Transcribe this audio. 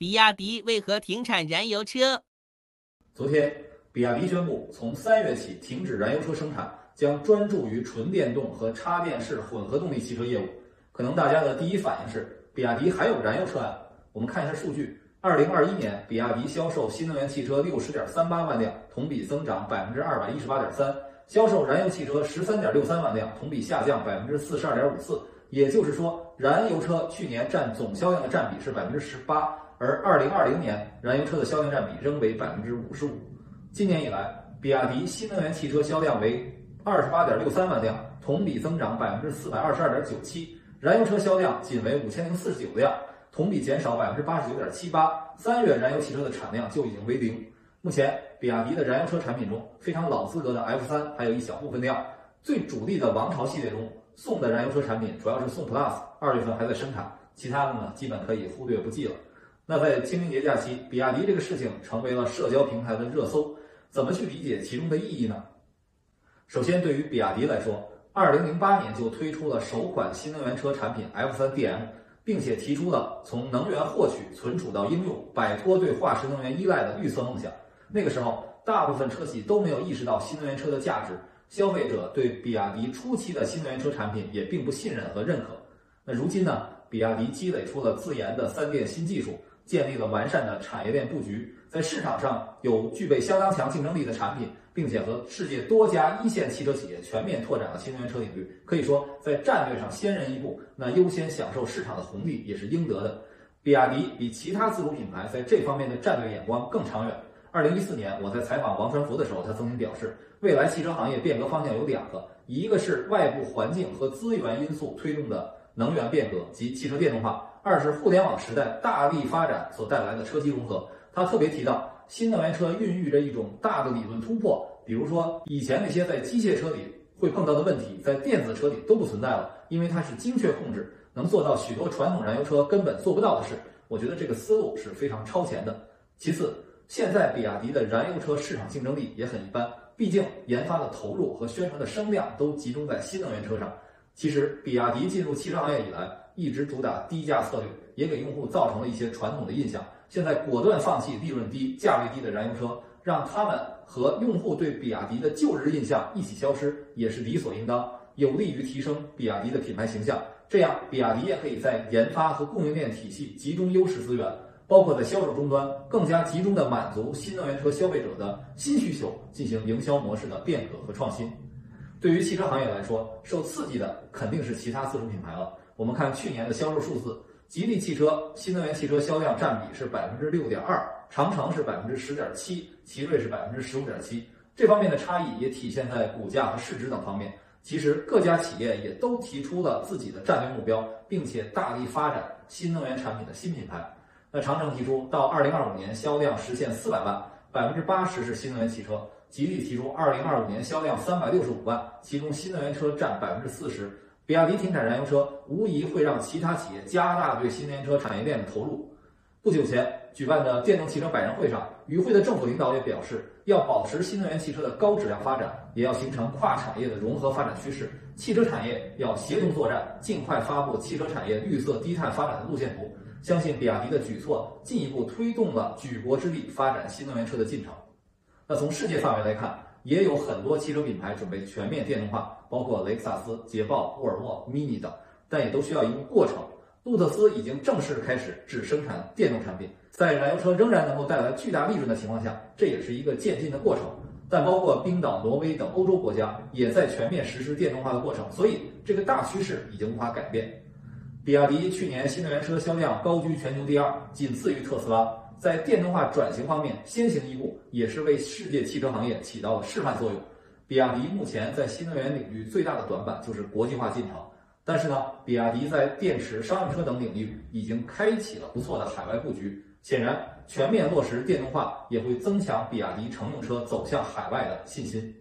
比亚迪为何停产燃油车？昨天，比亚迪宣布从三月起停止燃油车生产，将专注于纯电动和插电式混合动力汽车业务。可能大家的第一反应是，比亚迪还有燃油车啊？我们看一下数据：二零二一年，比亚迪销售新能源汽车六十点三八万辆，同比增长百分之二百一十八点三；销售燃油汽车十三点六三万辆，同比下降百分之四十二点五四。也就是说，燃油车去年占总销量的占比是百分之十八。而二零二零年，燃油车的销量占比仍为百分之五十五。今年以来，比亚迪新能源汽车销量为二十八点六三万辆，同比增长百分之四百二十二点九七；燃油车销量仅为五千零四十九辆，同比减少百分之八十九点七八。三月燃油汽车的产量就已经为零。目前，比亚迪的燃油车产品中，非常老资格的 F 三还有一小部分量。最主力的王朝系列中，宋的燃油车产品主要是宋 Plus，二月份还在生产，其他的呢，基本可以忽略不计了。那在清明节假期，比亚迪这个事情成为了社交平台的热搜，怎么去理解其中的意义呢？首先，对于比亚迪来说，二零零八年就推出了首款新能源车产品 F3 DM，并且提出了从能源获取、存储到应用，摆脱对化石能源依赖的绿色梦想。那个时候，大部分车企都没有意识到新能源车的价值，消费者对比亚迪初期的新能源车产品也并不信任和认可。那如今呢？比亚迪积累出了自研的三电新技术。建立了完善的产业链布局，在市场上有具备相当强竞争力的产品，并且和世界多家一线汽车企业全面拓展了新能源车领域。可以说，在战略上先人一步，那优先享受市场的红利也是应得的。比亚迪比其他自主品牌在这方面的战略眼光更长远。二零一四年，我在采访王传福的时候，他曾经表示，未来汽车行业变革方向有两个，一个是外部环境和资源因素推动的能源变革及汽车电动化。二是互联网时代大力发展所带来的车机融合。他特别提到，新能源车孕育着一种大的理论突破，比如说以前那些在机械车里会碰到的问题，在电子车里都不存在了，因为它是精确控制，能做到许多传统燃油车根本做不到的事。我觉得这个思路是非常超前的。其次，现在比亚迪的燃油车市场竞争力也很一般，毕竟研发的投入和宣传的声量都集中在新能源车上。其实，比亚迪进入汽车行业以来，一直主打低价策略，也给用户造成了一些传统的印象。现在果断放弃利润低、价位低的燃油车，让他们和用户对比亚迪的旧日印象一起消失，也是理所应当，有利于提升比亚迪的品牌形象。这样，比亚迪也可以在研发和供应链体系集中优势资源，包括在销售终端更加集中的满足新能源车消费者的新需求，进行营销模式的变革和创新。对于汽车行业来说，受刺激的肯定是其他自主品牌了。我们看去年的销售数字，吉利汽车新能源汽车销量占比是百分之六点二，长城是百分之十点七，奇瑞是百分之十五点七。这方面的差异也体现在股价和市值等方面。其实各家企业也都提出了自己的战略目标，并且大力发展新能源产品的新品牌。那长城提出到二零二五年销量实现四百万，百分之八十是新能源汽车；吉利提出二零二五年销量三百六十五万，其中新能源车占百分之四十。比亚迪停产燃油车，无疑会让其他企业加大对新能源车产业链的投入。不久前举办的电动汽车百人会上，与会的政府领导也表示，要保持新能源汽车的高质量发展，也要形成跨产业的融合发展趋势。汽车产业要协同作战，尽快发布汽车产业绿色低碳发展的路线图。相信比亚迪的举措，进一步推动了举国之力发展新能源车的进程。那从世界范围来看，也有很多汽车品牌准备全面电动化，包括雷克萨斯、捷豹、沃尔沃、Mini 等，但也都需要一个过程。路特斯已经正式开始只生产电动产品，在燃油车仍然能够带来巨大利润的情况下，这也是一个渐进的过程。但包括冰岛、挪威等欧洲国家也在全面实施电动化的过程，所以这个大趋势已经无法改变。比亚迪去年新能源车销量高居全球第二，仅次于特斯拉。在电动化转型方面先行一步，也是为世界汽车行业起到了示范作用。比亚迪目前在新能源领域最大的短板就是国际化进程，但是呢，比亚迪在电池、商用车等领域已经开启了不错的海外布局。显然，全面落实电动化也会增强比亚迪乘用车走向海外的信心。